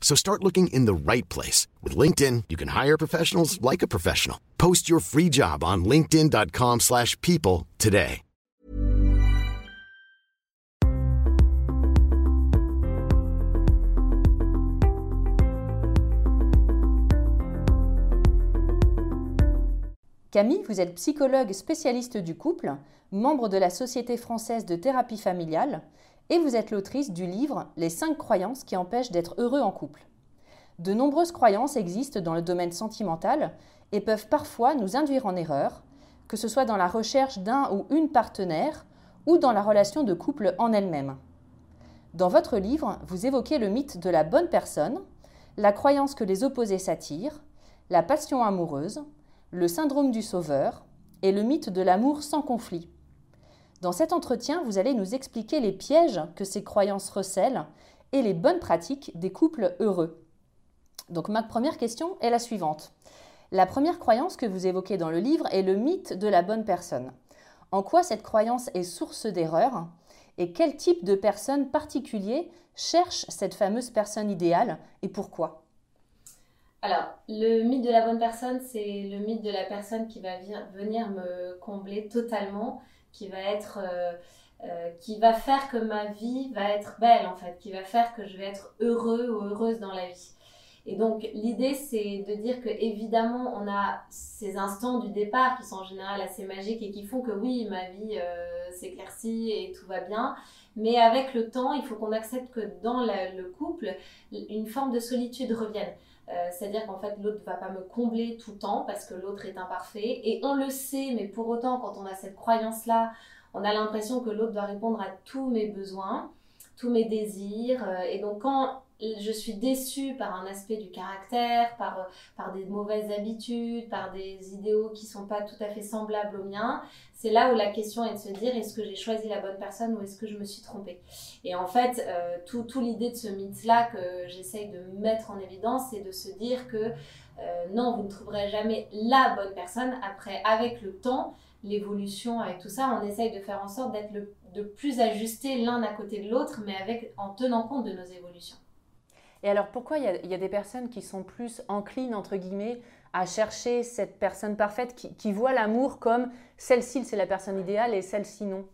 So start looking in the right place. With LinkedIn, you can hire professionals like a professional. Post your free job on linkedin.com slash people today. Camille, vous êtes psychologue spécialiste du couple, membre de la Société française de thérapie familiale, et vous êtes l'autrice du livre Les 5 croyances qui empêchent d'être heureux en couple. De nombreuses croyances existent dans le domaine sentimental et peuvent parfois nous induire en erreur, que ce soit dans la recherche d'un ou une partenaire ou dans la relation de couple en elle-même. Dans votre livre, vous évoquez le mythe de la bonne personne, la croyance que les opposés s'attirent, la passion amoureuse, le syndrome du sauveur et le mythe de l'amour sans conflit. Dans cet entretien, vous allez nous expliquer les pièges que ces croyances recèlent et les bonnes pratiques des couples heureux. Donc ma première question est la suivante. La première croyance que vous évoquez dans le livre est le mythe de la bonne personne. En quoi cette croyance est source d'erreur et quel type de personne particulier cherche cette fameuse personne idéale et pourquoi? Alors, le mythe de la bonne personne, c'est le mythe de la personne qui va venir me combler totalement, qui va être, euh, euh, qui va faire que ma vie va être belle en fait, qui va faire que je vais être heureux ou heureuse dans la vie. Et donc l'idée c'est de dire que évidemment on a ces instants du départ qui sont en général assez magiques et qui font que oui ma vie euh, s'éclaircit et tout va bien. Mais avec le temps, il faut qu'on accepte que dans le couple, une forme de solitude revienne. Euh, c'est-à-dire qu'en fait, l'autre ne va pas me combler tout le temps parce que l'autre est imparfait. Et on le sait, mais pour autant, quand on a cette croyance-là, on a l'impression que l'autre doit répondre à tous mes besoins, tous mes désirs. Euh, et donc, quand je suis déçue par un aspect du caractère, par, euh, par des mauvaises habitudes, par des idéaux qui sont pas tout à fait semblables aux miens, c'est là où la question est de se dire est-ce que j'ai choisi la bonne personne ou est-ce que je me suis trompée? Et en fait, euh, tout, tout l'idée de ce mythe-là que j'essaye de mettre en évidence, c'est de se dire que euh, non, vous ne trouverez jamais la bonne personne. Après, avec le temps, l'évolution, avec tout ça, on essaye de faire en sorte d'être le de plus ajusté l'un à côté de l'autre, mais avec en tenant compte de nos évolutions. Et alors pourquoi il y, a, des personnes qui sont plus enclines, entre guillemets, à chercher cette personne parfaite, qui, qui voit l'amour comme celle-ci, c'est la personne idéale et celle-ci, non?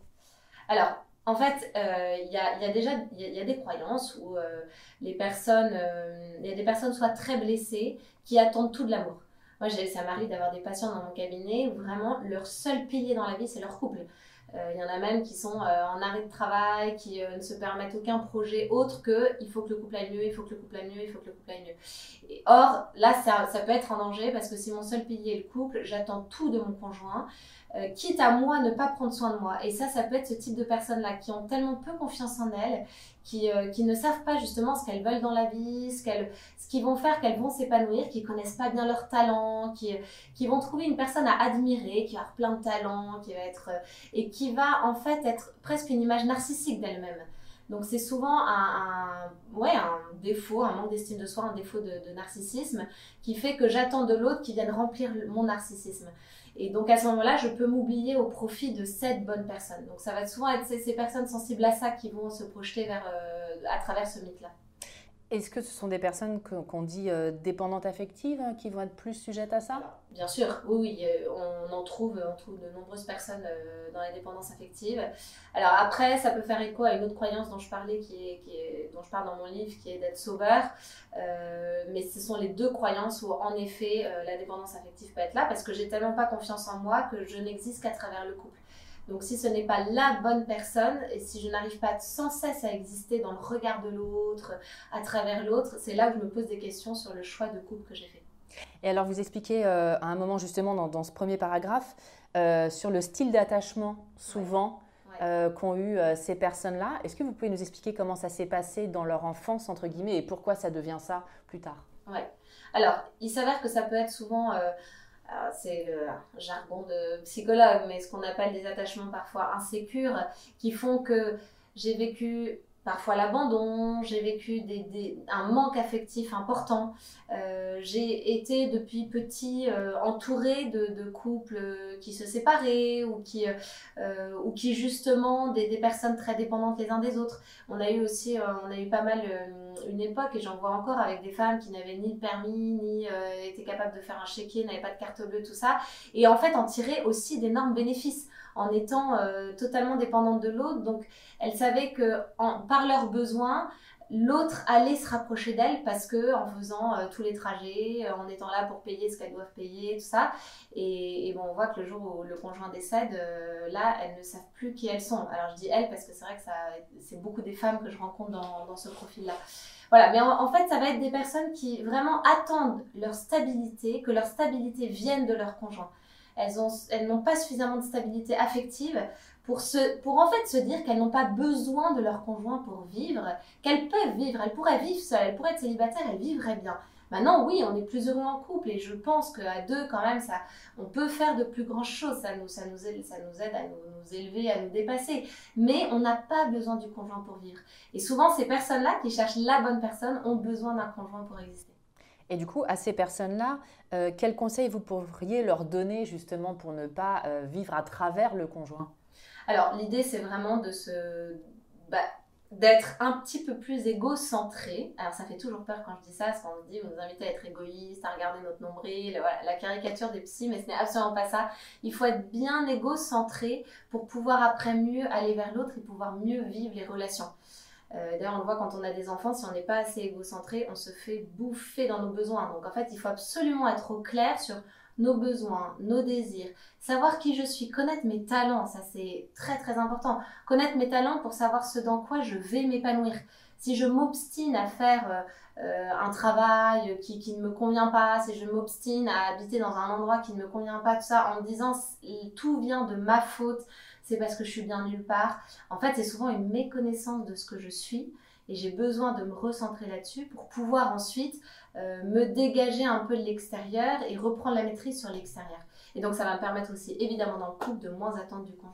Alors, en fait, euh, il y, a, y, déjà il y, a des croyances où euh, les personnes, euh, il y a des personnes soit très blessées qui attendent tout de l'amour. Moi, ça m'arrive d'avoir des patients dans mon cabinet où vraiment leur seul pilier dans la vie, c'est leur couple. Euh, il y en a même qui sont euh, en arrêt de travail, qui euh, ne se permettent aucun projet autre que il faut que le couple aille mieux, il faut que le couple aille mieux, il faut que le couple aille mieux. Or, là, ça, peut être en danger parce que si mon seul pilier est le couple, j'attends tout de mon conjoint. Euh, quitte à moi ne pas prendre soin de moi. Et ça, ça peut être ce type de personnes-là qui ont tellement peu confiance en elles, qui, euh, qui ne savent pas justement ce qu'elles veulent dans la vie, ce qu'elles, ce qu'ils vont faire, qu'elles vont s'épanouir, qui connaissent pas bien leur talent, qui, qui vont trouver une personne à admirer, qui a plein de talent, qui va être, euh, et qui va en fait être presque une image narcissique d'elle-même. Donc c'est souvent un, ouais, un défaut, un manque d'estime de soi, un défaut de, de narcissisme qui fait que j'attends de l'autre qui vienne remplir mon narcissisme. Et donc à ce moment-là, je peux m'oublier au profit de cette bonne personne. Donc ça va souvent être ces, personnes sensibles à ça qui vont se projeter vers, euh, à travers ce mythe-là. Est-ce que ce sont des personnes qu'on dit euh, dépendantes affectives hein, qui vont être plus sujettes à ça? Bien sûr, oui, euh, on en trouve, on trouve de nombreuses personnes euh, dans la dépendance affective. Alors après, ça peut faire écho à une autre croyance dont je parlais, qui est, dont je parle dans mon livre, qui est d'être sauveur. mais ce sont les deux croyances où en effet la dépendance affective peut être là, parce que j'ai tellement pas confiance en moi que je n'existe qu'à travers le couple. Donc si ce n'est pas la bonne personne et si je n'arrive pas sans cesse à exister dans le regard de l'autre, à travers l'autre, c'est là où je me pose des questions sur le choix de couple que j'ai fait. Et alors vous expliquez euh, à un moment justement dans, ce premier paragraphe euh, sur le style d'attachement souvent euh, qu'ont eu ces personnes-là. Est-ce que vous pouvez nous expliquer comment ça s'est passé dans leur enfance entre guillemets et pourquoi ça devient ça plus tard? Oui. Alors il s'avère que ça peut être souvent c'est le jargon de psychologue, mais ce qu'on appelle des attachements parfois insécures qui font que j'ai vécu parfois l'abandon, j'ai vécu des, un manque affectif important. Euh, j'ai été depuis petit euh, entourée de, couples qui se séparaient ou qui, euh, ou qui justement des, des, personnes très dépendantes les uns des autres. On a eu aussi, on a eu pas mal une époque et j'en vois encore avec des femmes qui n'avaient ni le permis, ni étaient capables de faire un chéquier, n'avaient pas de carte bleue, tout ça. Et en fait en tirer aussi d'énormes bénéfices en étant euh, totalement dépendante de l'autre. Donc, elles savaient que par leurs besoins, l'autre allait se rapprocher d'elle parce que en faisant euh, tous les trajets, euh, en étant là pour payer ce qu'elles doivent payer, tout ça. Et, bon, on voit que le jour où le conjoint décède, là, elles ne savent plus qui elles sont. Alors je dis elles parce que c'est vrai que c'est beaucoup des femmes que je rencontre dans ce profil-là. Voilà, mais en, fait, ça va être des personnes qui vraiment attendent leur stabilité, que leur stabilité vienne de leur conjoint elles, ont, elles n'ont pas suffisamment de stabilité affective pour, se, pour en fait se dire qu'elles n'ont pas besoin de leur conjoint pour vivre, qu'elles peuvent vivre, elles pourraient vivre seules, elles pourraient être célibataires, elles vivraient bien. Maintenant, oui, on est plus heureux en couple et je pense qu'à deux, quand même, ça, on peut faire de plus grandes choses. Ça nous, ça nous, aide, ça nous aide à nous, nous élever, à nous dépasser. Mais on n'a pas besoin du conjoint pour vivre. Et souvent, ces personnes-là qui cherchent la bonne personne ont besoin d'un conjoint pour exister. Et du coup, à ces personnes-là, euh, quels conseils vous pourriez leur donner justement pour ne pas euh, vivre à travers le conjoint? Alors, l'idée, c'est vraiment de se... Bah, d'être un petit peu plus égocentré. Alors ça fait toujours peur quand je dis ça, parce qu'on nous dit, vous nous invitez à être égoïste, à regarder notre nombril, voilà, la caricature des psys, mais ce n'est absolument pas ça. Il faut être bien égocentré pour pouvoir après mieux aller vers l'autre et pouvoir mieux vivre les relations. Euh, d'ailleurs, on le voit quand on a des enfants, si on n'est pas assez égocentré, on se fait bouffer dans nos besoins. Donc en fait, il faut absolument être au clair sur nos besoins, nos désirs, savoir qui je suis, connaître mes talents, ça c'est très très important. Connaître mes talents pour savoir ce dans quoi je vais m'épanouir. Si je m'obstine à faire euh, euh, un travail qui, qui, ne me convient pas, si je m'obstine à habiter dans un endroit qui ne me convient pas, tout ça, en me disant tout vient de ma faute, c'est parce que je suis bien nulle part. En fait, c'est souvent une méconnaissance de ce que je suis et j'ai besoin de me recentrer là-dessus pour pouvoir ensuite euh, me dégager un peu de l'extérieur et reprendre la maîtrise sur l'extérieur. Et donc, ça va me permettre aussi, évidemment, dans le couple, de moins attendre du conjoint.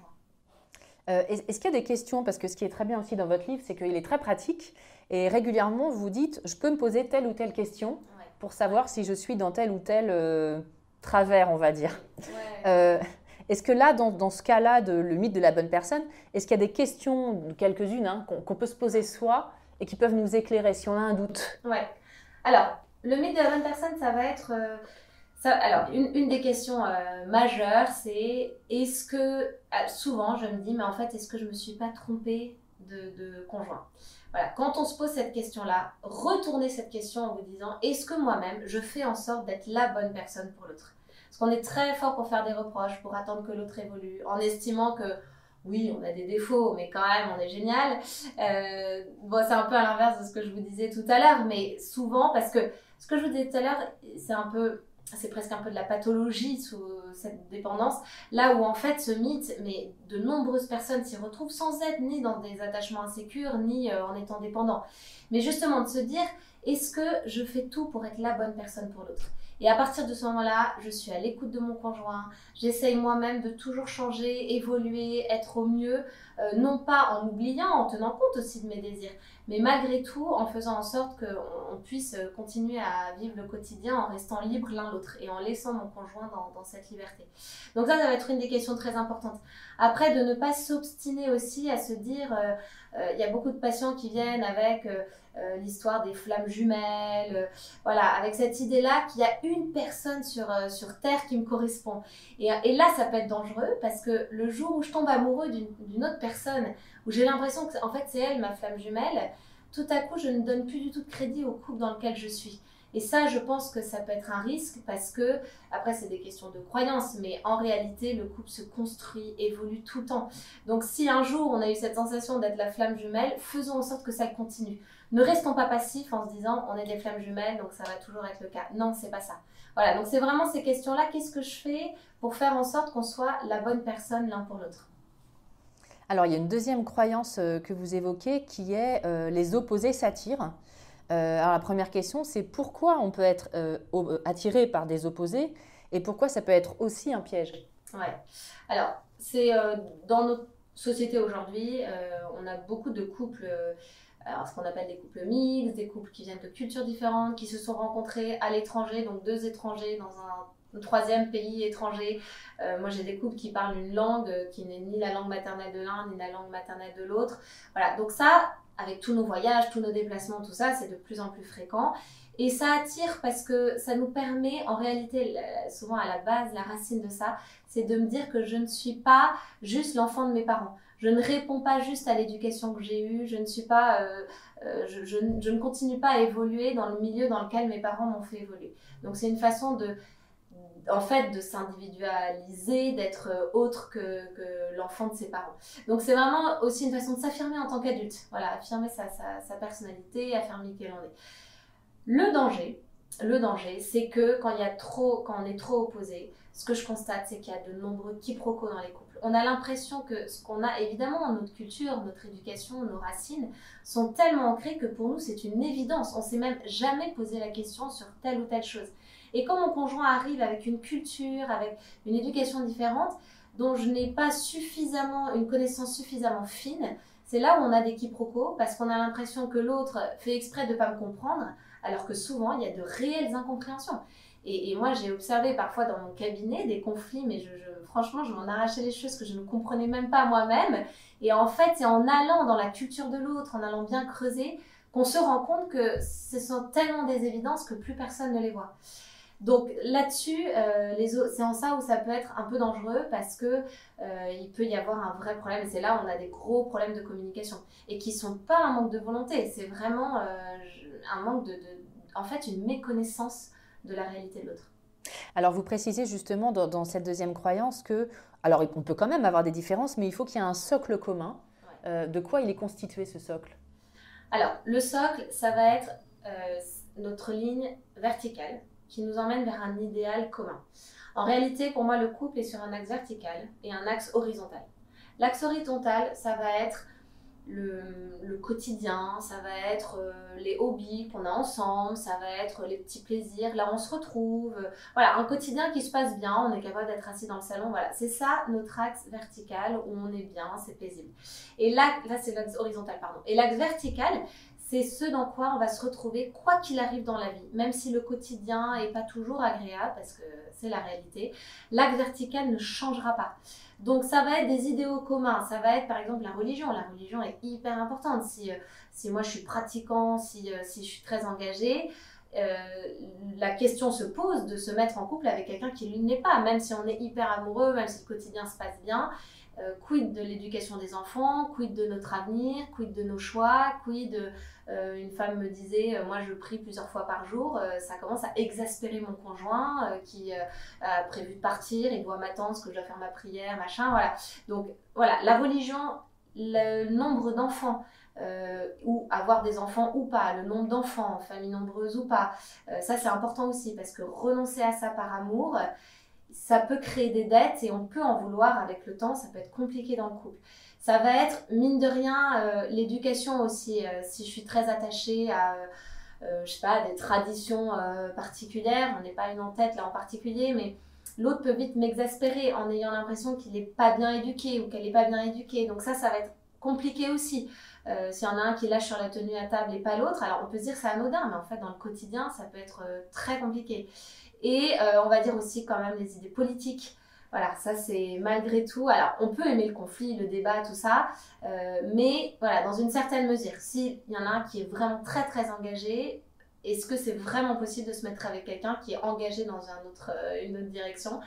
Euh, est-ce qu'il y a des questions? Parce que ce qui est très bien aussi dans votre livre, c'est qu'il est très pratique et régulièrement, vous dites, je peux me poser telle ou telle question pour savoir si je suis dans tel ou tel euh, travers, on va dire. Ouais. Est-ce que là, dans, ce cas-là, de, le mythe de la bonne personne, est-ce qu'il y a des questions, quelques-unes, hein, qu'on peut se poser soi et qui peuvent nous éclairer si on a un doute Ouais. Alors, le mythe de la bonne personne, ça va être. Euh, alors, une, des questions euh, majeures, c'est est-ce que. Euh, souvent, je me dis, mais en fait, est-ce que je ne me suis pas trompée de, de conjoint? Voilà, quand on se pose cette question-là, retournez cette question en vous disant est-ce que moi-même je fais en sorte d'être la bonne personne pour l'autre? Parce qu'on est très fort pour faire des reproches, pour attendre que l'autre évolue, en estimant que oui, on a des défauts, mais quand même, on est génial. Euh, bon, c'est un peu à l'inverse de ce que je vous disais tout à l'heure, mais souvent, parce que ce que je vous disais tout à l'heure, c'est un peu, c'est presque un peu de la pathologie sous cette dépendance, là où en fait ce mythe, mais de nombreuses personnes s'y retrouvent sans être ni dans des attachements insécures, ni euh, en étant dépendants. Mais justement de se dire, est-ce que je fais tout pour être la bonne personne pour l'autre? Et à partir de ce moment-là, je suis à l'écoute de mon conjoint. J'essaye moi-même de toujours changer, évoluer, être au mieux, euh, non pas en oubliant, en tenant compte aussi de mes désirs, mais malgré tout en faisant en sorte qu'on puisse continuer à vivre le quotidien en restant libre l'un l'autre et en laissant mon conjoint dans, dans, cette liberté. Donc ça, ça va être une des questions très importantes. Après, de ne pas s'obstiner aussi à se dire, euh, euh, il y a beaucoup de patients qui viennent avec euh, l'histoire des flammes jumelles, voilà, avec cette idée-là qu'il y a une personne sur, sur Terre qui me correspond. Et, et, là, ça peut être dangereux parce que le jour où je tombe amoureux d'une autre personne, où j'ai l'impression que en fait c'est elle ma flamme jumelle, tout à coup je ne donne plus du tout de crédit au couple dans lequel je suis. Et ça, je pense que ça peut être un risque parce que, après, c'est des questions de croyance, mais en réalité, le couple se construit, évolue tout le temps. Donc, si un jour on a eu cette sensation d'être la flamme jumelle, faisons en sorte que ça continue. Ne restons pas passifs en se disant on est des flammes jumelles, donc ça va toujours être le cas. Non, c'est pas ça. Voilà, donc c'est vraiment ces questions-là. Qu'est-ce que je fais pour faire en sorte qu'on soit la bonne personne l'un pour l'autre? Alors, il y a une deuxième croyance euh, que vous évoquez qui est euh, les opposés s'attirent. Euh, alors, la première question, c'est pourquoi on peut être attiré par des opposés et pourquoi ça peut être aussi un piège? Ouais. Alors, c'est dans notre société aujourd'hui, on a beaucoup de couples. Alors, ce qu'on appelle des couples mixtes, des couples qui viennent de cultures différentes, qui se sont rencontrés à l'étranger, donc deux étrangers dans un troisième pays étranger. Euh, moi, j'ai des couples qui parlent une langue qui n'est ni la langue maternelle de l'un, ni la langue maternelle de l'autre. Voilà, donc ça, avec tous nos voyages, tous nos déplacements, tout ça, c'est de plus en plus fréquent. Et ça attire parce que ça nous permet, en réalité, souvent à la base, la racine de ça, c'est de me dire que je ne suis pas juste l'enfant de mes parents. Je ne réponds pas juste à l'éducation que j'ai eue, je ne suis pas, euh, euh, je, ne continue pas à évoluer dans le milieu dans lequel mes parents m'ont fait évoluer. Donc c'est une façon de en fait de s'individualiser, d'être euh, autre que, l'enfant de ses parents. Donc c'est vraiment aussi une façon de s'affirmer en tant qu'adulte. Voilà, affirmer sa, personnalité, affirmer qui l'on est. Le danger, le danger, c'est que quand il y a trop, quand on est trop opposé, ce que je constate, c'est qu'il y a de nombreux quiproquos dans les couples. On a l'impression que ce qu'on a évidemment notre culture, notre éducation, nos racines sont tellement ancrées que pour nous c'est une évidence. On s'est même jamais posé la question sur telle ou telle chose. Et quand mon conjoint arrive avec une culture, avec une éducation différente, dont je n'ai pas suffisamment, une connaissance suffisamment fine, c'est là où on a des quiproquos parce qu'on a l'impression que l'autre fait exprès de ne pas me comprendre, alors que souvent il y a de réelles incompréhensions. Et, moi j'ai observé parfois dans mon cabinet des conflits, mais je, franchement je m'en arrachais les choses que je ne comprenais même pas moi-même. Et en fait c'est en allant dans la culture de l'autre, en allant bien creuser, qu'on se rend compte que ce sont tellement des évidences que plus personne ne les voit. Donc là-dessus, euh, c'est en ça où ça peut être un peu dangereux parce que euh, il peut y avoir un vrai problème. C'est là où on a des gros problèmes de communication et qui sont pas un manque de volonté. C'est vraiment euh, un manque de, en fait, une méconnaissance de la réalité de l'autre. Alors vous précisez justement dans, cette deuxième croyance que, alors on peut quand même avoir des différences, mais il faut qu'il y ait un socle commun. de quoi il est constitué ce socle? Alors le socle, ça va être notre ligne verticale qui nous emmène vers un idéal commun. En réalité, pour moi, le couple est sur un axe vertical et un axe horizontal. L'axe horizontal, ça va être le, quotidien, ça va être euh, les hobbies qu'on a ensemble, ça va être les petits plaisirs, là on se retrouve. voilà, un quotidien qui se passe bien, on est capable d'être assis dans le salon, voilà. C'est ça notre axe vertical où on est bien, c'est paisible. Et là, là c'est l'axe horizontal, pardon. Et l'axe vertical, c'est ce dans quoi on va se retrouver quoi qu'il arrive dans la vie, même si le quotidien n'est pas toujours agréable, parce que c'est la réalité, l'axe vertical ne changera pas. Donc ça va être des idéaux communs, ça va être par exemple la religion. La religion est hyper importante. Si, euh, si moi je suis pratiquant, si, euh, si je suis très engagée, euh, la question se pose de se mettre en couple avec quelqu'un qui ne l'est pas, même si on est hyper amoureux, même si le quotidien se passe bien. Euh, quid de l'éducation des enfants, quid de notre avenir, quid de nos choix, quid. Euh, une femme me disait, euh, moi je prie plusieurs fois par jour, ça commence à exaspérer mon conjoint qui a prévu de partir, il doit m'attendre parce que je dois faire ma prière, machin, voilà. Donc voilà, la religion, le nombre d'enfants, ou avoir des enfants ou pas, le nombre d'enfants, famille nombreuse ou pas, ça c'est important aussi parce que renoncer à ça par amour, ça peut créer des dettes et on peut en vouloir avec le temps, ça peut être compliqué dans le couple. Ça va être, mine de rien, euh, l'éducation aussi. Euh, si je suis très attachée à, euh, je sais pas, des traditions particulières. On n'est pas une en tête là en particulier, mais l'autre peut vite m'exaspérer en ayant l'impression qu'il n'est pas bien éduqué ou qu'elle n'est pas bien éduquée. Donc ça, ça va être compliqué aussi. Euh, S'il y en a un qui lâche sur la tenue à table et pas l'autre, alors on peut se dire c'est anodin, mais en fait dans le quotidien, ça peut être très compliqué. Et on va dire aussi quand même les idées politiques. Voilà, ça c'est malgré tout. Alors, on peut aimer le conflit, le débat, tout ça, euh, mais voilà, dans une certaine mesure. S'il y en a un qui est vraiment très très engagé, est-ce que c'est vraiment possible de se mettre avec quelqu'un qui est engagé dans euh, une autre direction?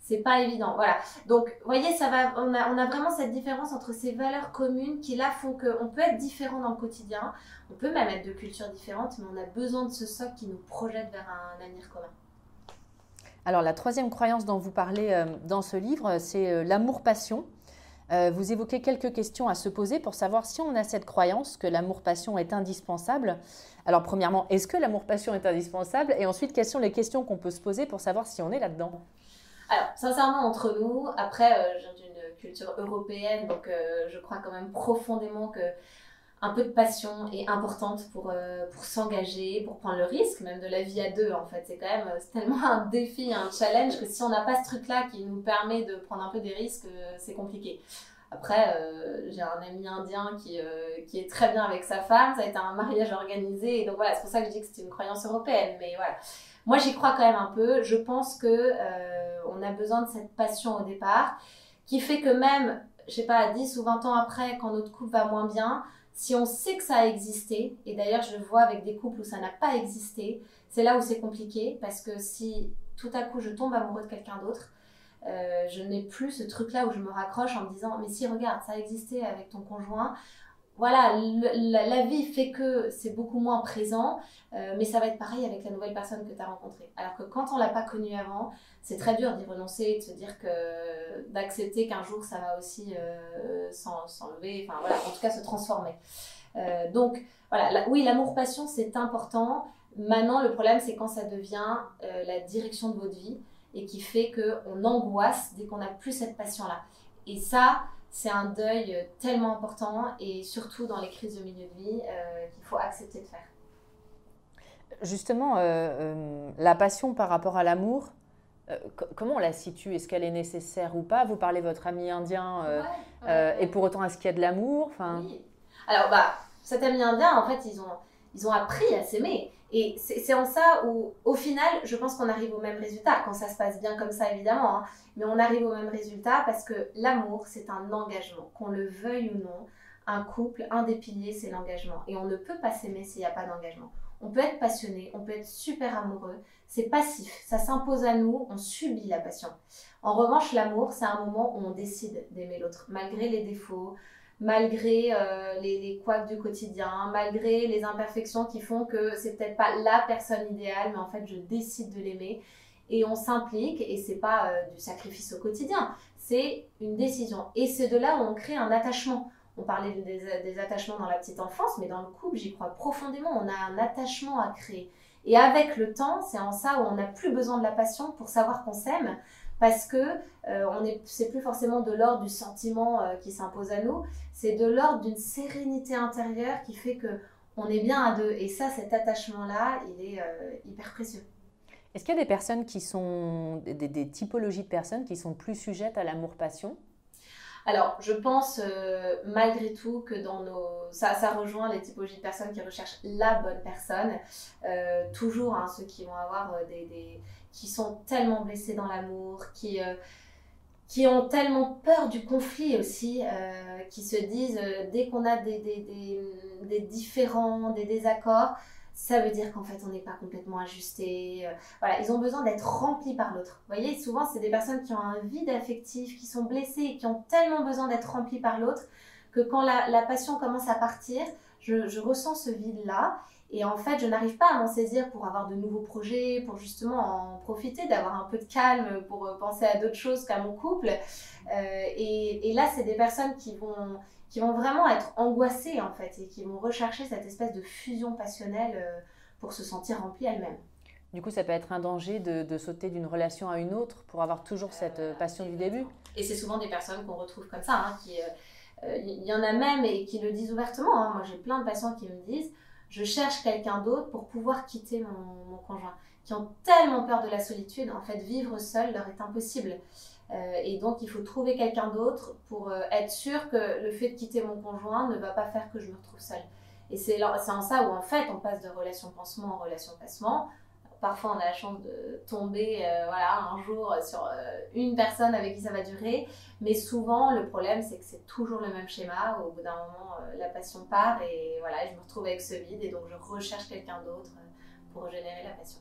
C'est pas évident. Voilà. Donc, vous voyez, ça va, on a vraiment cette différence entre ces valeurs communes qui, là, font qu'on peut être différent dans le quotidien. On peut même être de cultures différentes, mais on a besoin de ce socle qui nous projette vers un avenir commun. Alors la troisième croyance dont vous parlez euh, dans ce livre, c'est euh, l'amour-passion. Euh, vous évoquez quelques questions à se poser pour savoir si on a cette croyance que l'amour-passion est indispensable. Alors premièrement, est-ce que l'amour-passion est indispensable? Et ensuite, quelles sont les questions qu'on peut se poser pour savoir si on est là-dedans? Alors, sincèrement, entre nous, après, j'ai une culture européenne, donc je crois quand même profondément que un peu de passion est importante pour, euh, pour s'engager, pour prendre le risque, même de la vie à deux en fait. C'est quand même tellement un défi, un challenge que si on n'a pas ce truc-là qui nous permet de prendre un peu des risques, euh, c'est compliqué. Après, euh, j'ai un ami indien qui, qui est très bien avec sa femme, ça a été un mariage organisé, et donc voilà, c'est pour ça que je dis que c'est une croyance européenne, mais voilà. Moi, j'y crois quand même un peu. Je pense que on a besoin de cette passion au départ, qui fait que même, je sais pas, 10 ou 20 ans après, quand notre couple va moins bien, si on sait que ça a existé, et d'ailleurs je vois avec des couples où ça n'a pas existé, c'est là où c'est compliqué parce que si tout à coup je tombe amoureux de quelqu'un d'autre, euh, je n'ai plus ce truc-là où je me raccroche en me disant mais si regarde ça a existé avec ton conjoint, voilà, la, vie fait que c'est beaucoup moins présent, euh, mais ça va être pareil avec la nouvelle personne que tu as rencontrée. Alors que quand on l'a pas connue avant, c'est très dur d'y renoncer, de se dire que d'accepter qu'un jour ça va aussi euh, s'enlever, enfin voilà, en tout cas se transformer. Euh, donc voilà, oui, l'amour-passion c'est important. Maintenant, le problème c'est quand ça devient la direction de votre vie et qui fait qu'on angoisse dès qu'on n'a plus cette passion-là. Et ça, c'est un deuil tellement important et surtout dans les crises de milieu de vie euh, qu'il faut accepter de faire. Justement, euh, euh, la passion par rapport à l'amour, comment on la situe? Est-ce qu'elle est nécessaire ou pas? Vous parlez de votre ami indien et pour autant est-ce qu'il y a de l'amour? Enfin... Oui. Alors, bah, cet ami indien, en fait, ils ont, ils ont appris à s'aimer. Et c'est en ça où, au final, je pense qu'on arrive au même résultat, quand ça se passe bien comme ça, évidemment. Hein. mais on arrive au même résultat parce que l'amour, c'est un engagement. Qu'on le veuille ou non, un couple, un des piliers, c'est l'engagement. Et on ne peut pas s'aimer s'il n'y a pas d'engagement. On peut être passionné, on peut être super amoureux. C'est passif, ça s'impose à nous, on subit la passion. En revanche, l'amour, c'est un moment où on décide d'aimer l'autre, malgré les défauts, malgré euh, les, les couacs du quotidien, malgré les imperfections qui font que c'est peut-être pas la personne idéale, mais en fait je décide de l'aimer. Et on s'implique et c'est pas euh, du sacrifice au quotidien, c'est une décision. Et c'est de là où on crée un attachement. On parlait des, des, attachements dans la petite enfance, mais dans le couple, j'y crois profondément, on a un attachement à créer. Et avec le temps, c'est en ça où on n'a plus besoin de la passion pour savoir qu'on s'aime, parce que euh, on est, c'est plus forcément de l'ordre du sentiment euh, qui s'impose à nous, c'est de l'ordre d'une sérénité intérieure qui fait que on est bien à deux. Et ça, cet attachement-là, il est euh, hyper précieux. Est-ce qu'il y a des personnes qui sont, des, typologies de personnes qui sont plus sujettes à l'amour-passion? Alors, je pense malgré tout que dans nos. Ça, ça rejoint les typologies de personnes qui recherchent la bonne personne. toujours, hein, ceux qui vont avoir des, qui sont tellement blessés dans l'amour, qui, euh, qui ont tellement peur du conflit aussi, euh, qui se disent euh, dès qu'on a des, des, des, des, différends, des désaccords, ça veut dire qu'en fait on n'est pas complètement ajusté. voilà, ils ont besoin d'être remplis par l'autre. Vous voyez, souvent c'est des personnes qui ont un vide affectif, qui sont blessées et qui ont tellement besoin d'être remplis par l'autre que quand la, la, passion commence à partir, je, je ressens ce vide-là et en fait, je n'arrive pas à m'en saisir pour avoir de nouveaux projets, pour justement en profiter, d'avoir un peu de calme, pour euh, penser à d'autres choses qu'à mon couple. Euh, et, et, là, c'est des personnes qui vont, qui vont vraiment être angoissées, en fait, et qui vont rechercher cette espèce de fusion passionnelle euh, pour se sentir remplies elles-mêmes. Du coup, ça peut être un danger de, de sauter d'une relation à une autre pour avoir toujours cette passion du début. Et c'est souvent des personnes qu'on retrouve comme ça, hein, qui... Il y en a même et qui le disent ouvertement. Hein. Moi, j'ai plein de patients qui me disent je cherche quelqu'un d'autre pour pouvoir quitter mon, conjoint, qui ont tellement peur de la solitude. En fait, vivre seul leur est impossible. Euh, et donc, il faut trouver quelqu'un d'autre pour euh, être sûr que le fait de quitter mon conjoint ne va pas faire que je me retrouve seule. Et c'est en ça où, en fait, on passe de relation pansement en relation passement. Parfois, on a la chance de tomber euh, voilà, un jour sur une personne avec qui ça va durer. Mais souvent, le problème, c'est que c'est toujours le même schéma. Au bout d'un moment, la passion part et voilà, je me retrouve avec ce vide. Et donc, je recherche quelqu'un d'autre pour générer la passion.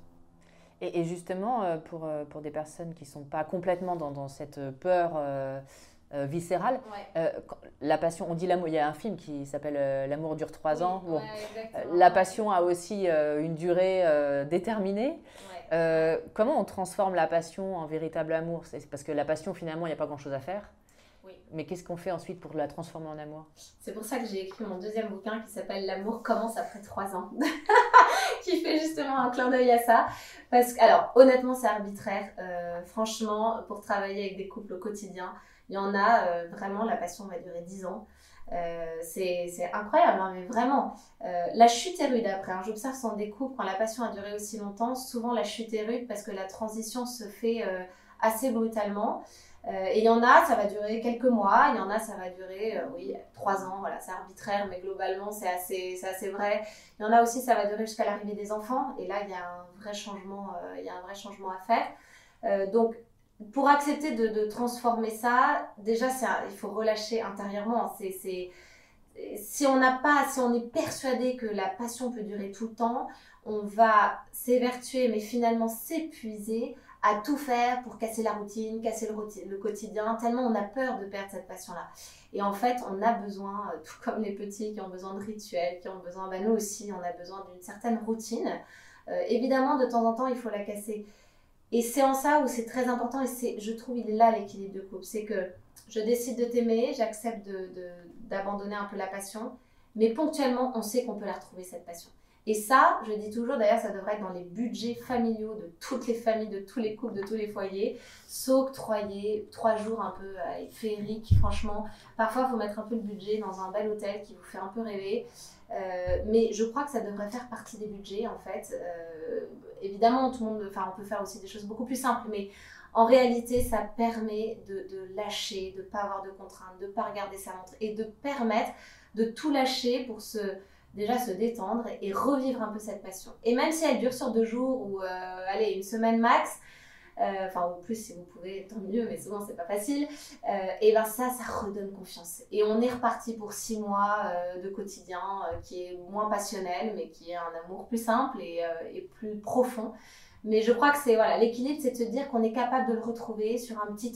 Et, justement, euh, pour, euh, pour des personnes qui ne sont pas complètement dans, dans cette peur euh, viscérale, la passion, on dit l'amour, il y a un film qui s'appelle L'amour dure trois ans. la passion a aussi une durée déterminée. comment on transforme la passion en véritable amour? Parce que la passion, finalement, il n'y a pas grand-chose à faire. Mais qu'est-ce qu'on fait ensuite pour la transformer en amour? C'est pour ça que j'ai écrit mon deuxième bouquin qui s'appelle L'amour commence après trois ans, qui fait justement un clin d'œil à ça. Parce que, alors, honnêtement, c'est arbitraire. Euh, franchement, pour travailler avec des couples au quotidien, il y en a euh, vraiment, la passion va durer dix ans. Euh, c'est incroyable, hein, mais vraiment. la chute est rude après. Hein. J'observe sans des couples, quand la passion a duré aussi longtemps, souvent la chute est rude parce que la transition se fait assez brutalement. Euh, et il y en a, ça va durer quelques mois, il y en a, ça va durer, euh, oui, trois ans, voilà, c'est arbitraire, mais globalement, c'est assez, assez vrai. Il y en a aussi, ça va durer jusqu'à l'arrivée des enfants, et là, il y a un vrai changement, euh, il y a un vrai changement à faire. donc, pour accepter de, transformer ça, déjà, il faut relâcher intérieurement. C'est, si on n'a pas, si on est persuadé que la passion peut durer tout le temps, on va s'évertuer, mais finalement s'épuiser à tout faire pour casser la routine, casser le, quotidien, tellement on a peur de perdre cette passion-là. Et en fait, on a besoin, euh, tout comme les petits qui ont besoin de rituels, qui ont besoin, ben nous aussi, on a besoin d'une certaine routine. Euh, évidemment, de temps en temps, il faut la casser. Et c'est en ça où c'est très important, et c'est, je trouve, il est là l'équilibre de couple. C'est que je décide de t'aimer, j'accepte d'abandonner un peu la passion, mais ponctuellement, on sait qu'on peut la retrouver, cette passion. Et ça, je dis toujours, d'ailleurs, ça devrait être dans les budgets familiaux de toutes les familles, de tous les couples, de tous les foyers, s'octroyer trois jours un peu euh, franchement. Parfois, il faut mettre un peu le budget dans un bel hôtel qui vous fait un peu rêver. Euh, mais je crois que ça devrait faire partie des budgets, en fait. Euh, évidemment, tout le monde, enfin, on peut faire aussi des choses beaucoup plus simples, mais en réalité, ça permet de, de lâcher, de ne pas avoir de contraintes, de ne pas regarder sa montre et de permettre de tout lâcher pour se déjà se détendre et revivre un peu cette passion. Et même si elle dure sur deux jours ou euh, allez une semaine max, euh, enfin ou plus si vous pouvez, tant mieux, mais souvent c'est pas facile. Euh, et ben ça, ça redonne confiance. Et on est reparti pour six mois de quotidien qui est moins passionnel, mais qui est un amour plus simple et, et plus profond. Mais je crois que c'est voilà l'équilibre, c'est de se dire qu'on est capable de le retrouver sur un petit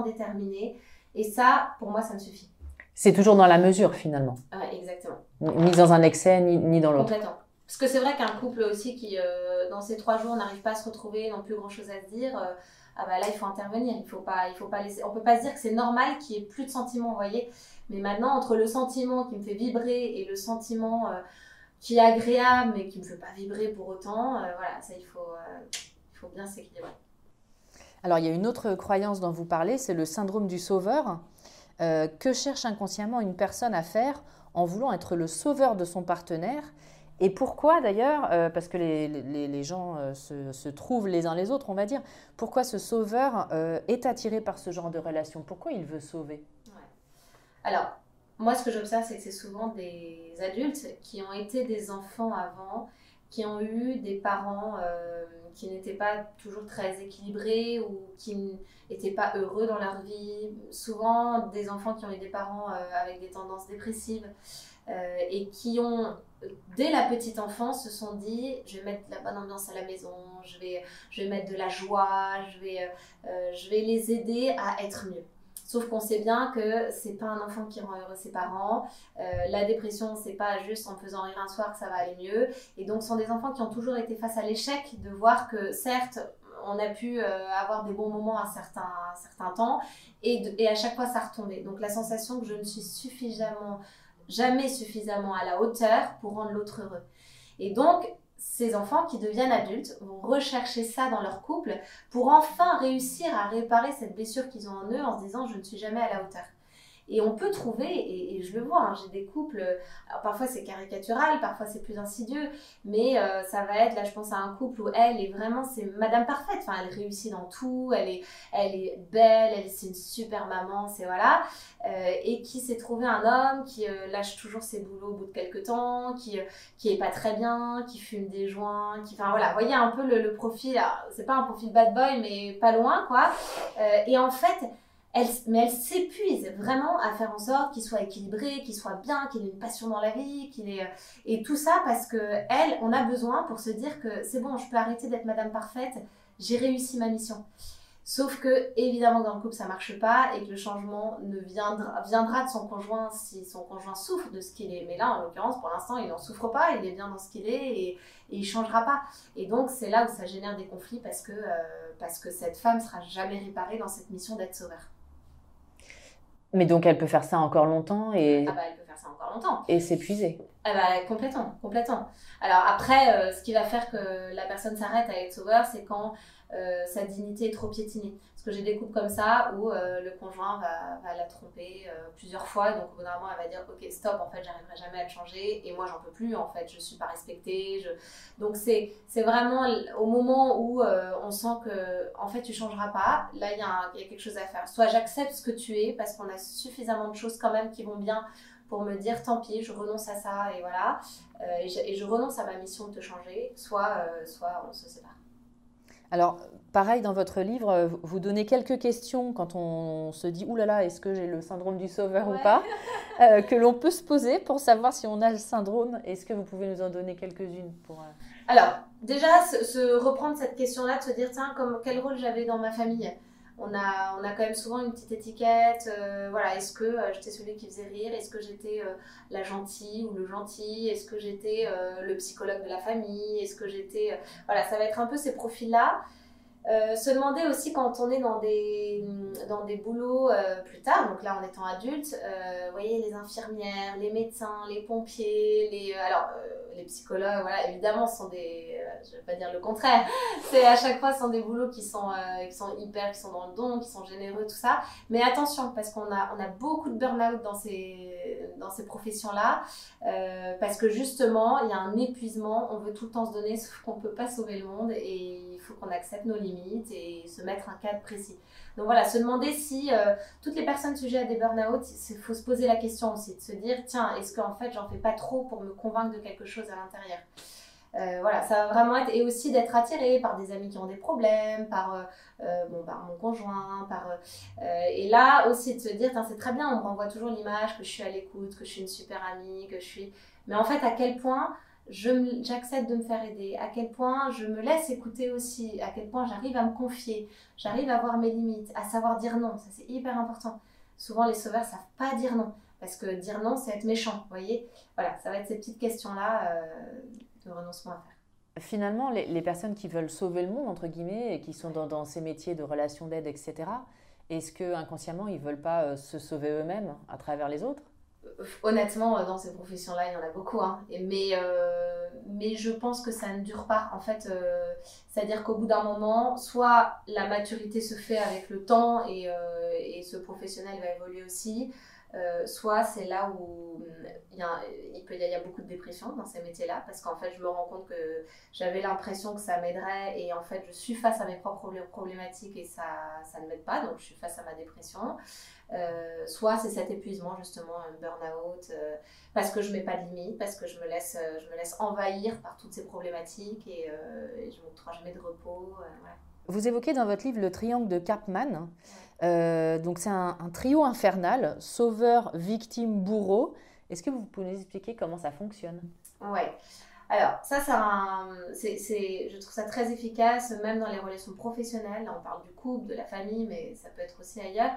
Déterminé. Et ça, pour moi, ça me suffit. C'est toujours dans la mesure, finalement. exactement. Ni dans un excès, ni, ni dans l'autre. Complètement. Parce que c'est vrai qu'un couple aussi qui, euh, dans ces trois jours, n'arrive pas à se retrouver, n'ont plus grand-chose à se dire, euh, ah bah là, il faut intervenir. Il faut pas, il faut pas laisser... On peut pas se dire que c'est normal qu'il n'y ait plus de sentiments, vous voyez. Mais maintenant, entre le sentiment qui me fait vibrer et le sentiment euh, qui est agréable, mais qui ne me fait pas vibrer pour autant, voilà, ça, il faut, il faut bien s'équilibrer. Alors il y a une autre croyance dont vous parlez, c'est le syndrome du sauveur. Euh, que cherche inconsciemment une personne à faire en voulant être le sauveur de son partenaire? Et pourquoi d'ailleurs, euh, parce que les, gens euh, se, trouvent les uns les autres, on va dire, pourquoi ce sauveur est attiré par ce genre de relation? Pourquoi il veut sauver? Alors, moi, ce que j'observe, c'est que c'est souvent des adultes qui ont été des enfants avant, qui ont eu des parents qui n'étaient pas toujours très équilibrés ou qui n'étaient pas heureux dans leur vie. Souvent, des enfants qui ont eu des parents euh, avec des tendances dépressives euh, et qui ont, dès la petite enfance, se sont dit je vais mettre la bonne ambiance à la maison, je vais, mettre de la joie, vais, je vais les aider à être mieux. Sauf qu'on sait bien que c'est pas un enfant qui rend heureux ses parents. Euh, la dépression, c'est pas juste en faisant rire un soir que ça va aller mieux. Et donc, ce sont des enfants qui ont toujours été face à l'échec de voir que certes, on a pu euh, avoir des bons moments à certains, temps et, et à chaque fois ça retombait. Donc, la sensation que je ne suis suffisamment, jamais suffisamment à la hauteur pour rendre l'autre heureux. Et donc, ces enfants qui deviennent adultes vont rechercher ça dans leur couple pour enfin réussir à réparer cette blessure qu'ils ont en eux en se disant je ne suis jamais à la hauteur. Et on peut trouver, et, je le vois, hein, j'ai des couples, alors parfois c'est caricatural, parfois c'est plus insidieux, mais euh, ça va être, là je pense à un couple où elle est vraiment, c'est Madame Parfaite, enfin elle réussit dans tout, elle est, elle est belle, elle c'est une super maman, c'est voilà, euh, et qui s'est trouvé un homme qui euh, lâche toujours ses boulots au bout de quelques temps, qui, qui est pas très bien, qui fume des joints, qui, enfin voilà, voyez un peu le, le profil, c'est pas un profil bad boy, mais pas loin quoi, et en fait, mais elle s'épuise vraiment à faire en sorte qu'il soit équilibré, qu'il soit bien, qu'il ait une passion dans la vie, qu'il ait et tout ça parce que elle, on a besoin pour se dire que c'est bon, je peux arrêter d'être Madame parfaite, j'ai réussi ma mission. Sauf que évidemment dans le couple ça marche pas et que le changement ne viendra, viendra de son conjoint si son conjoint souffre de ce qu'il est. Mais là en l'occurrence pour l'instant il n'en souffre pas, il est bien dans ce qu'il est et, et il changera pas. Et donc c'est là où ça génère des conflits parce que euh, parce que cette femme sera jamais réparée dans cette mission d'être sauveur. Mais donc elle peut faire ça encore longtemps et. Ah bah elle peut faire ça encore longtemps. Et s'épuiser. Ah bah complètement, complètement. Alors après, euh, ce qui va faire que la personne s'arrête à être sauveur, c'est quand euh, sa dignité est trop piétinée. Parce que j'ai des couples comme ça où euh, le conjoint va, va la tromper euh, plusieurs fois. Donc au bout d'un moment, elle va dire Ok, stop, en fait, j'arriverai jamais à le changer. Et moi, j'en peux plus, en fait, je suis pas respectée. Donc c'est vraiment au moment où on sent que, en fait, tu changeras pas. Là, il y, a quelque chose à faire. Soit j'accepte ce que tu es parce qu'on a suffisamment de choses quand même qui vont bien pour me dire tant pis, je renonce à ça et voilà. et, je, et, je, renonce à ma mission de te changer. Soit, soit on se sépare. Alors, pareil, dans votre livre, vous donnez quelques questions quand on se dit « Ouh là là, est-ce que j'ai le syndrome du sauveur ou pas euh, que l'on peut se poser pour savoir si on a le syndrome. Est-ce que vous pouvez nous en donner quelques-unes pour... Euh, Alors, déjà, se, reprendre cette question-là, de se dire « Tiens, comme, quel rôle j'avais dans ma famille ?» On a, on a quand même souvent une petite étiquette. Euh, voilà, est-ce que j'étais celui qui faisait rire Est-ce que j'étais la gentille ou le gentil Est-ce que j'étais le psychologue de la famille Est-ce que j'étais. voilà, ça va être un peu ces profils-là. Euh, se demander aussi quand on est dans des, dans des boulots euh, plus tard, donc là en étant adulte, euh, vous voyez les infirmières, les médecins, les pompiers, les, alors, les psychologues, voilà, évidemment, sont des, je ne vais pas dire le contraire, c'est à chaque fois sont des boulots qui sont, qui sont hyper, qui sont dans le don, qui sont généreux, tout ça. Mais attention, parce qu'on a, on a beaucoup de burn-out dans ces, dans ces professions-là, parce que justement, il y a un épuisement, on veut tout le temps se donner, sauf qu'on ne peut pas sauver le monde qu'on accepte nos limites et se mettre un cadre précis. Donc voilà, se demander si euh, toutes les personnes sujettes à des burn-out, il faut se poser la question aussi, de se dire, tiens, est-ce qu'en fait j'en fais pas trop pour me convaincre de quelque chose à l'intérieur? Euh, voilà, ça va vraiment être, et aussi d'être attiré par des amis qui ont des problèmes, par, euh, bon, par mon conjoint, par, et là aussi de se dire, c'est très bien, on me renvoie toujours l'image que je suis à l'écoute, que je suis une super amie, que je suis, mais en fait, à quel point j'accepte de me faire aider, à quel point je me laisse écouter aussi, à quel point j'arrive à me confier, j'arrive à voir mes limites, à savoir dire non, ça c'est hyper important. Souvent les sauveurs savent pas dire non, parce que dire non c'est être méchant, vous voyez Voilà, ça va être ces petites questions-là euh, de renoncement à faire. Finalement, les, personnes qui veulent sauver le monde, entre guillemets, et qui sont dans, dans ces métiers de relations d'aide, etc., est-ce que inconsciemment ils veulent pas euh, se sauver eux-mêmes à travers les autres? Honnêtement, euh, dans ces professions-là, il y en a beaucoup. Hein. mais, euh, mais je pense que ça ne dure pas. En fait, euh, c'est-à-dire qu'au bout d'un moment, soit la maturité se fait avec le temps et, et ce professionnel va évoluer aussi. Euh, soit c'est là où hum, il y, a, il, peut, il y a beaucoup de dépression dans ces métiers-là, parce qu'en fait, je me rends compte que j'avais l'impression que ça m'aiderait, et en fait, je suis face à mes propres problématiques et ça, ça ne m'aide pas, donc je suis face à ma dépression. Euh, soit c'est cet épuisement, justement, un burn-out, euh, parce que je ne mets pas de limite, parce que je me laisse, je me laisse envahir par toutes ces problématiques et, et je ne m'octroie jamais de repos. Vous évoquez dans votre livre le triangle de Karpman. Euh, donc c'est un, trio infernal, sauveur, victime, bourreau. Est-ce que vous pouvez nous expliquer comment ça fonctionne? Ouais. Alors ça, c'est, je trouve ça très efficace, même dans les relations professionnelles. On parle du couple, de la famille, mais ça peut être aussi ailleurs.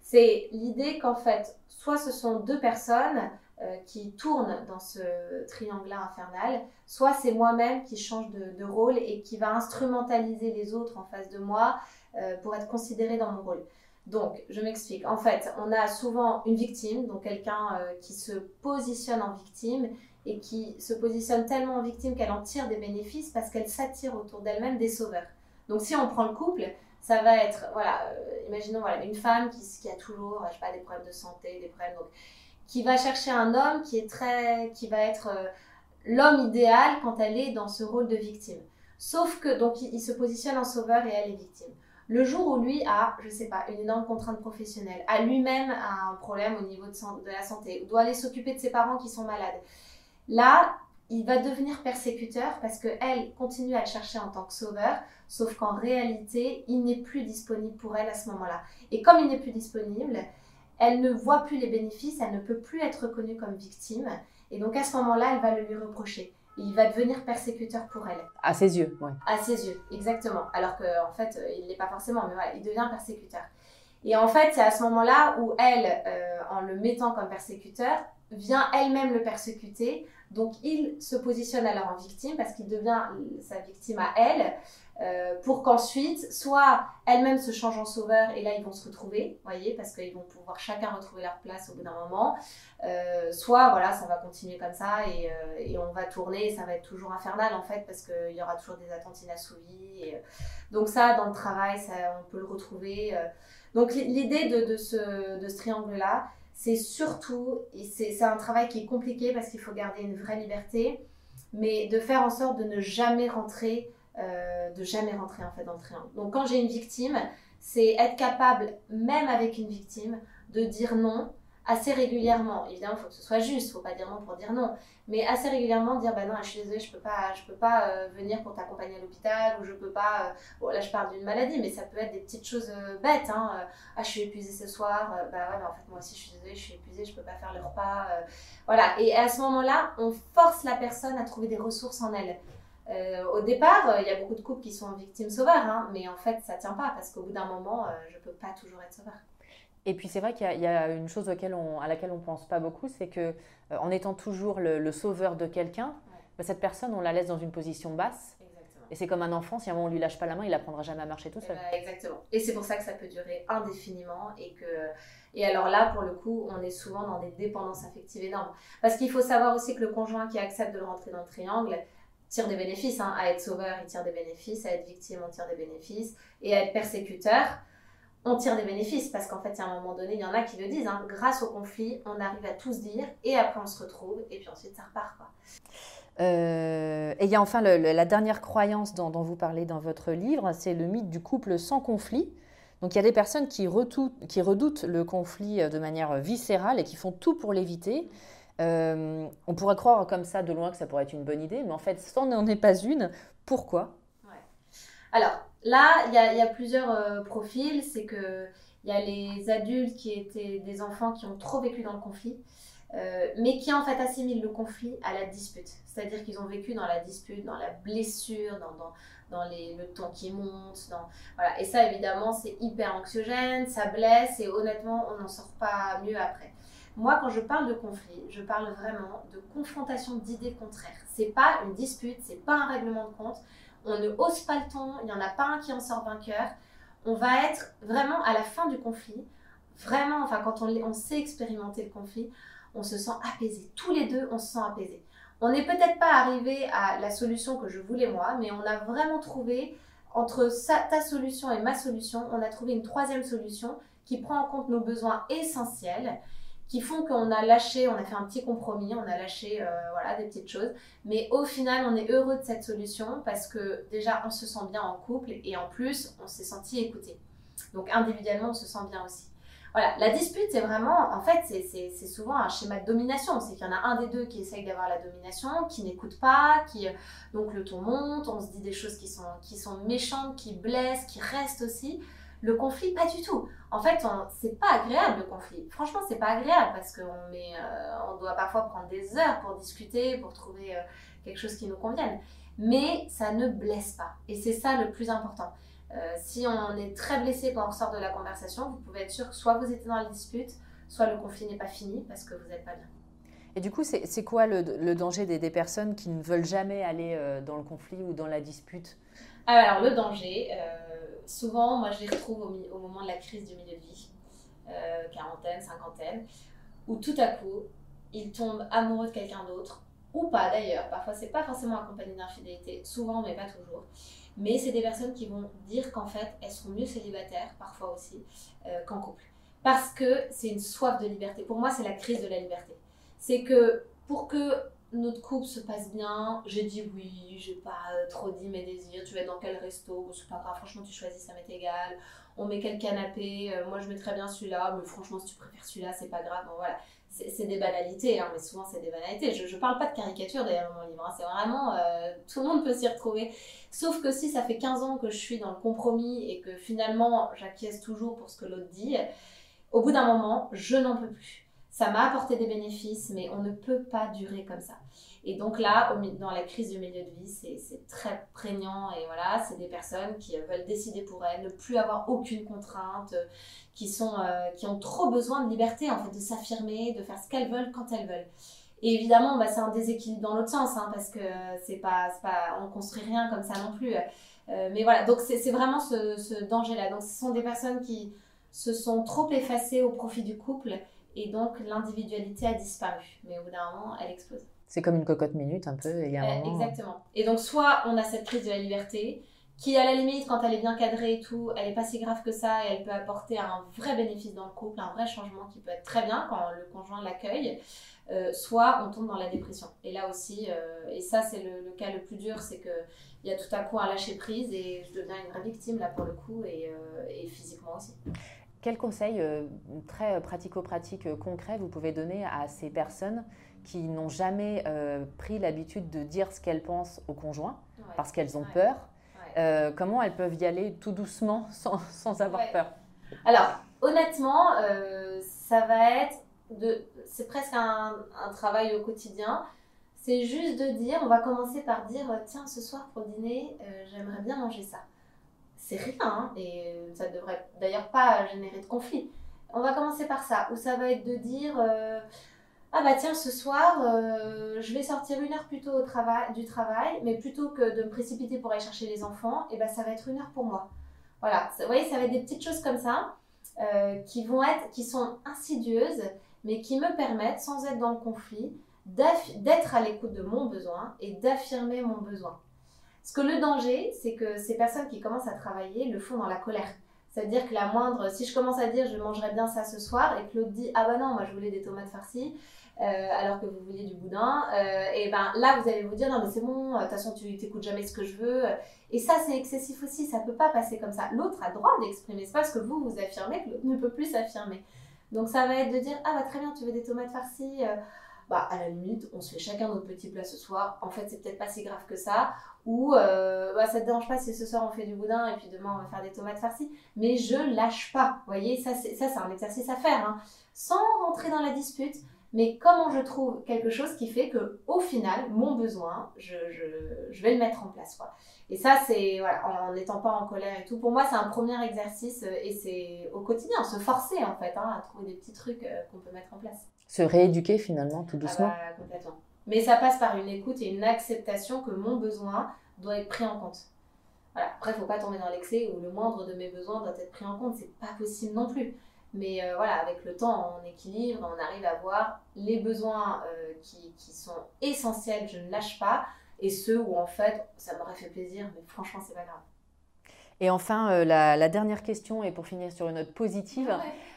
C'est l'idée qu'en fait, soit ce sont deux personnes euh, qui tournent dans ce triangle-là infernal, soit c'est moi-même qui change de, rôle et qui va instrumentaliser les autres en face de moi euh, pour être considéré dans mon rôle. Donc, je m'explique. En fait, on a souvent une victime, donc quelqu'un euh, qui se positionne en victime et qui se positionne tellement en victime qu'elle en tire des bénéfices parce qu'elle s'attire autour d'elle-même des sauveurs. Donc, si on prend le couple, ça va être, voilà, imaginons voilà, une femme qui, a toujours, je sais pas, des problèmes de santé, des problèmes, donc, qui va chercher un homme qui est très, qui va être euh, l'homme idéal quand elle est dans ce rôle de victime. Sauf que, donc, il se positionne en sauveur et elle est victime. Le jour où lui a, je sais pas, une énorme contrainte professionnelle, a lui-même un problème au niveau de, de la santé, doit aller s'occuper de ses parents qui sont malades, là, il va devenir persécuteur parce qu'elle continue à le chercher en tant que sauveur, sauf qu'en réalité, il n'est plus disponible pour elle à ce moment-là. Et comme il n'est plus disponible, elle ne voit plus les bénéfices, elle ne peut plus être reconnue comme victime, et donc à ce moment-là, elle va le lui reprocher il va devenir persécuteur pour elle. À ses yeux, oui. À ses yeux, exactement. Alors qu'en en fait, euh, il ne l'est pas forcément, mais voilà, il devient persécuteur. Et en fait, c'est à ce moment-là où elle, euh, en le mettant comme persécuteur, vient elle-même le persécuter. Donc il se positionne alors en victime parce qu'il devient sa victime à elle. Euh, pour qu'ensuite, soit elles-mêmes se changent en sauveur et là ils vont se retrouver, voyez, parce qu'ils vont pouvoir chacun retrouver leur place au bout d'un moment, euh, soit voilà, ça va continuer comme ça et, euh, et, on va tourner et ça va être toujours infernal en fait parce qu'il y aura toujours des attentes inassouvies. Donc ça, dans le travail, ça, on peut le retrouver. Donc l'idée de, de, ce, de ce triangle-là, c'est surtout, et c'est un travail qui est compliqué parce qu'il faut garder une vraie liberté, mais de faire en sorte de ne jamais rentrer euh, de jamais rentrer en fait dans le triangle. Donc quand j'ai une victime, c'est être capable, même avec une victime, de dire non assez régulièrement. Évidemment, il faut que ce soit juste, il faut pas dire non pour dire non, mais assez régulièrement dire bah non, je suis désolée, je peux pas, je peux pas euh, venir pour t'accompagner à l'hôpital ou je peux pas. Euh, là, je parle d'une maladie, mais ça peut être des petites choses bêtes. Hein, ah, je suis épuisée ce soir. bah ouais, mais en fait moi aussi je suis désolée, je suis épuisée, je peux pas faire le repas. voilà. Et à ce moment-là, on force la personne à trouver des ressources en elle. Euh, au départ, euh, il y a beaucoup de couples qui sont victimes sauveurs, hein, mais en fait, ça tient pas parce qu'au bout d'un moment, euh, je peux pas toujours être sauveur. Et puis c'est vrai qu'il y, a une chose on, à laquelle on pense pas beaucoup, c'est que en étant toujours le, sauveur de quelqu'un, bah, cette personne, on la laisse dans une position basse. Et c'est comme un enfant, si à un moment on lui lâche pas la main, il apprendra jamais à marcher tout seul. Eh ben, exactement. Et c'est pour ça que ça peut durer indéfiniment et que et alors là, pour le coup, on est souvent dans des dépendances affectives énormes. Parce qu'il faut savoir aussi que le conjoint qui accepte de rentrer dans le triangle, tire des bénéfices. Hein. À être sauveur, il tire des bénéfices. À être victime, on tire des bénéfices. Et à être persécuteur, on tire des bénéfices. Parce qu'en fait, à un moment donné, il y en a qui le disent. Hein. grâce au conflit, on arrive à tous dire. Et après, on se retrouve. Et puis ensuite, ça repart. Quoi. Euh, et il y a enfin la dernière croyance dont, vous parlez dans votre livre, c'est le mythe du couple sans conflit. Donc il y a des personnes qui, qui redoutent le conflit de manière viscérale et qui font tout pour l'éviter. Euh, on pourrait croire comme ça de loin que ça pourrait être une bonne idée, mais en fait, ça n'en est pas une. Pourquoi? Alors là, il y, a plusieurs euh, profils. C'est que il y a les adultes qui étaient des enfants qui ont trop vécu dans le conflit, euh, mais qui en fait assimilent le conflit à la dispute. C'est-à-dire qu'ils ont vécu dans la dispute, dans la blessure, dans, les, le temps qui monte. Voilà. Et ça, évidemment, c'est hyper anxiogène, ça blesse et honnêtement, on n'en sort pas mieux après. Moi, quand je parle de conflit, je parle vraiment de confrontation d'idées contraires. C'est pas une dispute, c'est pas un règlement de compte. On ne hausse pas le ton, il n'y en a pas un qui en sort vainqueur. On va être vraiment à la fin du conflit, vraiment, enfin, quand on, on sait expérimenter le conflit, on se sent apaisé. Tous les deux, on se sent apaisé. On n'est peut-être pas arrivé à la solution que je voulais moi, mais on a vraiment trouvé, entre ta solution et ma solution, on a trouvé une troisième solution qui prend en compte nos besoins essentiels qui font qu'on a lâché, on a fait un petit compromis, on a lâché euh, voilà, des petites choses. Mais au final, on est heureux de cette solution parce que déjà, on se sent bien en couple et en plus, on s'est senti écouté. Donc individuellement, on se sent bien aussi. Voilà, la dispute, c'est vraiment, en fait, c'est souvent un schéma de domination. C'est qu'il y en a un des deux qui essaye d'avoir la domination, qui n'écoute pas, qui donc le ton monte, on se dit des choses qui sont, qui sont méchantes, qui blessent, qui restent aussi. Le conflit, pas du tout. En fait, c'est pas agréable le conflit. Franchement, c'est pas agréable parce qu'on euh, on doit parfois prendre des heures pour discuter, pour trouver euh, quelque chose qui nous convienne. Mais ça ne blesse pas. Et c'est ça le plus important. Euh, si on est très blessé quand on sort de la conversation, vous pouvez être sûr que soit vous êtes dans la dispute, soit le conflit n'est pas fini parce que vous n'êtes pas bien. Et du coup, c'est quoi le, danger des, personnes qui ne veulent jamais aller dans le conflit ou dans la dispute? Alors, le danger, souvent, moi, je les retrouve au, moment de la crise du milieu de vie, euh, quarantaine, cinquantaine, où tout à coup, ils tombent amoureux de quelqu'un d'autre, ou pas d'ailleurs. Parfois, c'est pas forcément accompagné d'infidélité, souvent, mais pas toujours. Mais c'est des personnes qui vont dire qu'en fait, elles sont mieux célibataires, parfois aussi, euh, qu'en couple. Parce que c'est une soif de liberté. Pour moi, c'est la crise de la liberté. C'est que pour que notre couple se passe bien. J'ai dit oui, j'ai pas euh, trop dit mes désirs. Tu vas dans quel resto C'est pas grave, franchement, tu choisis, ça m'est égal. On met quel canapé euh, Moi, je mettrais bien celui-là, mais franchement, si tu préfères celui-là, c'est pas grave. Bon, voilà. C'est des banalités, hein, mais souvent, c'est des banalités. Je, je parle pas de caricature d'ailleurs dans mon livre. Hein. C'est vraiment. Euh, tout le monde peut s'y retrouver. Sauf que si ça fait 15 ans que je suis dans le compromis et que finalement, j'acquiesce toujours pour ce que l'autre dit, au bout d'un moment, je n'en peux plus ça m'a apporté des bénéfices, mais on ne peut pas durer comme ça. Et donc là, dans la crise du milieu de vie, c'est très prégnant. Et voilà, c'est des personnes qui euh, veulent décider pour elles, ne plus avoir aucune contrainte, euh, qui, sont, euh, qui ont trop besoin de liberté, en fait, de s'affirmer, de faire ce qu'elles veulent quand elles veulent. Et évidemment, bah, c'est un déséquilibre dans l'autre sens, hein, parce que c'est pas, pas, on construit rien comme ça non plus. mais voilà, donc c'est vraiment ce, ce danger-là. Donc ce sont des personnes qui se sont trop effacées au profit du couple et donc, l'individualité a disparu. Mais au bout d'un moment, elle explose. C'est comme une cocotte minute, un peu. Il y a un moment... Exactement. Et donc, soit on a cette crise de la liberté, qui, à la limite, quand elle est bien cadrée et tout, elle n'est pas si grave que ça et elle peut apporter un vrai bénéfice dans le couple, un vrai changement qui peut être très bien quand le conjoint l'accueille. Euh, soit on tombe dans la dépression. Et là aussi, euh, et ça c'est le, cas le plus dur, c'est qu'il y a tout à coup un lâcher prise et je deviens une vraie victime là pour le coup et, euh, et physiquement aussi. Quels conseils euh, très pratico-pratiques euh, concrets vous pouvez donner à ces personnes qui n'ont jamais euh, pris l'habitude de dire ce qu'elles pensent au conjoint parce qu'elles ont peur Comment elles peuvent y aller tout doucement sans, sans avoir peur? Alors, honnêtement, ça va être de. C'est presque un, un travail au quotidien. C'est juste de dire, on va commencer par dire, tiens, ce soir pour dîner, j'aimerais bien manger ça c'est rien, hein, et ça devrait d'ailleurs pas générer de conflit. On va commencer par ça, où ça va être de dire euh, Ah bah tiens, ce soir, euh, je vais sortir une heure plus tôt au du travail, mais plutôt que de me précipiter pour aller chercher les enfants, et bah ça va être une heure pour moi. Voilà, vous voyez, ça va être des petites choses comme ça euh, qui vont être, qui sont insidieuses, mais qui me permettent, sans être dans le conflit, d'être à l'écoute de mon besoin et d'affirmer mon besoin. Ce que le danger, c'est que ces personnes qui commencent à travailler le font dans la colère. C'est-à-dire que la moindre, si je commence à dire je mangerai bien ça ce soir et que l'autre dit ah bah non, moi je voulais des tomates farcies, euh, alors que vous vouliez du boudin, euh, et ben là vous allez vous dire non mais c'est bon, de toute façon tu t'écoutes jamais ce que je veux. Et ça c'est excessif aussi, ça peut pas passer comme ça. L'autre a droit d'exprimer, c'est pas parce que vous vous affirmez que l'autre ne peut plus s'affirmer. Donc ça va être de dire ah bah très bien, tu veux des tomates farcies. Euh, bah, à la limite, on se fait chacun notre petit plat ce soir. En fait, c'est peut-être pas si grave que ça. Ou euh, bah, ça te dérange pas si ce soir on fait du boudin et puis demain on va faire des tomates farcies. Mais je lâche pas. Vous voyez, ça c'est, ça, un exercice à faire. Hein. Sans rentrer dans la dispute, mais comment je trouve quelque chose qui fait que au final, mon besoin, je, je, je vais le mettre en place. Quoi. Et ça, c'est voilà, en n'étant pas en colère et tout. Pour moi, c'est un premier exercice euh, et c'est au quotidien, se forcer en fait hein, à trouver des petits trucs euh, qu'on peut mettre en place. Se rééduquer finalement, tout doucement. Ah bah, complètement. Mais ça passe par une écoute et une acceptation que mon besoin doit être pris en compte. Voilà. Après, il ne faut pas tomber dans l'excès où le moindre de mes besoins doit être pris en compte. C'est pas possible non plus. Mais euh, voilà, avec le temps, on équilibre, on arrive à voir les besoins euh, qui, qui, sont essentiels, je ne lâche pas, et ceux où en fait, ça m'aurait fait plaisir, mais franchement, c'est pas grave. Et enfin, la, dernière question, et pour finir sur une note positive,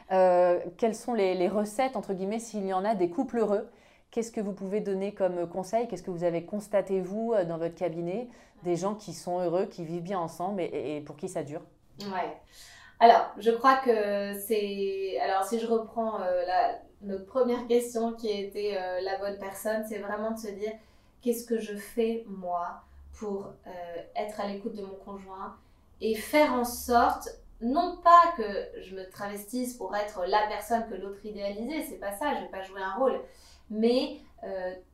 quelles sont les, recettes, entre guillemets, s'il y en a, des couples heureux? Qu'est-ce que vous pouvez donner comme conseil? Qu'est-ce que vous avez constaté, vous, dans votre cabinet, des gens qui sont heureux, qui vivent bien ensemble et, pour qui ça dure? Ouais. Alors, je crois que c'est. Alors, si je reprends euh, notre première question qui était euh, la bonne personne, c'est vraiment de se dire qu'est-ce que je fais moi pour euh, être à l'écoute de mon conjoint et faire en sorte, non pas que je me travestisse pour être la personne que l'autre idéalisait, c'est pas ça, je vais pas jouer un rôle, mais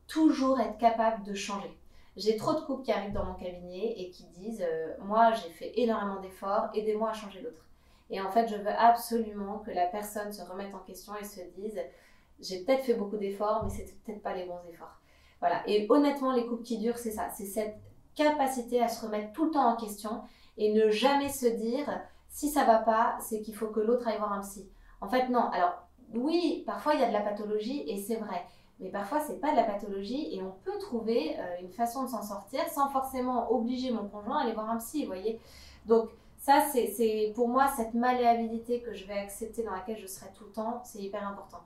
toujours être capable de changer. J'ai trop de couples qui arrivent dans mon cabinet et qui disent Moi, j'ai fait énormément d'efforts, aidez-moi à changer l'autre. Et en fait, je veux absolument que la personne se remette en question et se dise j'ai peut-être fait beaucoup d'efforts, mais c'était peut-être pas les bons efforts. Voilà. Et honnêtement, les couples qui durent, c'est ça. C'est cette capacité à se remettre tout le temps en question et ne jamais se dire si ça va pas, c'est qu'il faut que l'autre aille voir un psy. En fait, non. Alors, oui, parfois il y a de la pathologie et c'est vrai. Mais parfois, c'est pas de la pathologie et on peut trouver euh, une façon de s'en sortir sans forcément obliger mon conjoint à aller voir un psy, vous voyez. Donc, ça, c'est pour moi cette malléabilité que je vais accepter, dans laquelle je serai tout le temps, c'est hyper important.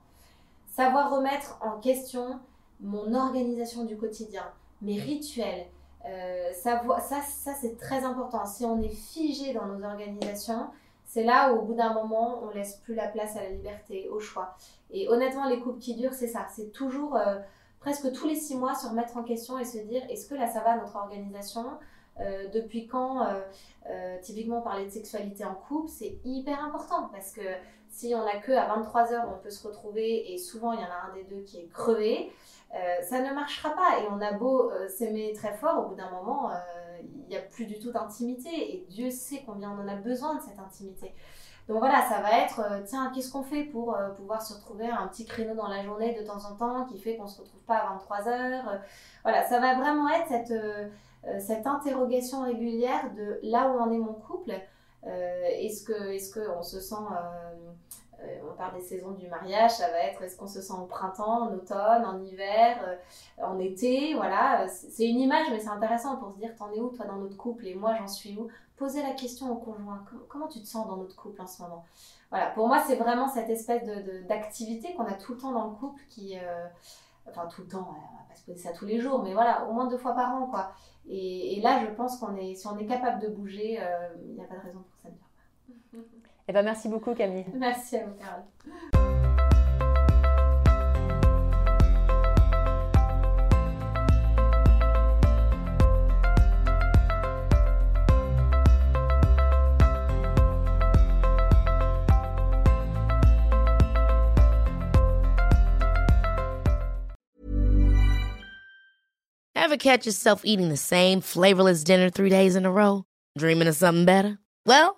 Savoir remettre en question mon organisation du quotidien, mes rituels, euh, ça, ça c'est très important. Si on est figé dans nos organisations, c'est là où au bout d'un moment, on laisse plus la place à la liberté, au choix. Et honnêtement, les couples qui durent, c'est ça. C'est toujours euh, presque tous les six mois se remettre en question et se dire est-ce que là ça va notre organisation? Euh, depuis quand, typiquement parler de sexualité en couple, c'est hyper important parce que si on n'a que à 23h on peut se retrouver et souvent il y en a un des deux qui est crevé, ça ne marchera pas. Et on a beau s'aimer très fort, au bout d'un moment, il n'y a plus du tout d'intimité et Dieu sait combien on en a besoin de cette intimité. Donc voilà, ça va être, tiens, qu'est-ce qu'on fait pour pouvoir se retrouver un petit créneau dans la journée de temps en temps qui fait qu'on ne se retrouve pas à 23h. voilà, ça va vraiment être cette euh, cette interrogation régulière de là où en est mon couple. Euh, est-ce que est-ce qu'on se sent euh, on parle des saisons du mariage, ça va être est-ce qu'on se sent au printemps, en automne, en hiver, en été, voilà. C'est une image, mais c'est intéressant pour se dire t'en es où toi dans notre couple et moi j'en suis où? Poser la question au conjoint, comment tu te sens dans notre couple en ce moment? Voilà, pour moi c'est vraiment cette espèce d'activité qu'on a tout le temps dans le couple qui, enfin tout le temps, on va pas se poser ça tous les jours, mais voilà, au moins deux fois par an quoi. Et, là, je pense qu'on est, si on est capable de bouger, euh, il n'y a pas de raison pour que ça ne dure pas. Eh ben, merci beaucoup Camille. Merci à vous Carole. Ever catch yourself eating the same flavorless dinner three days in a row? Dreaming of something better? Well,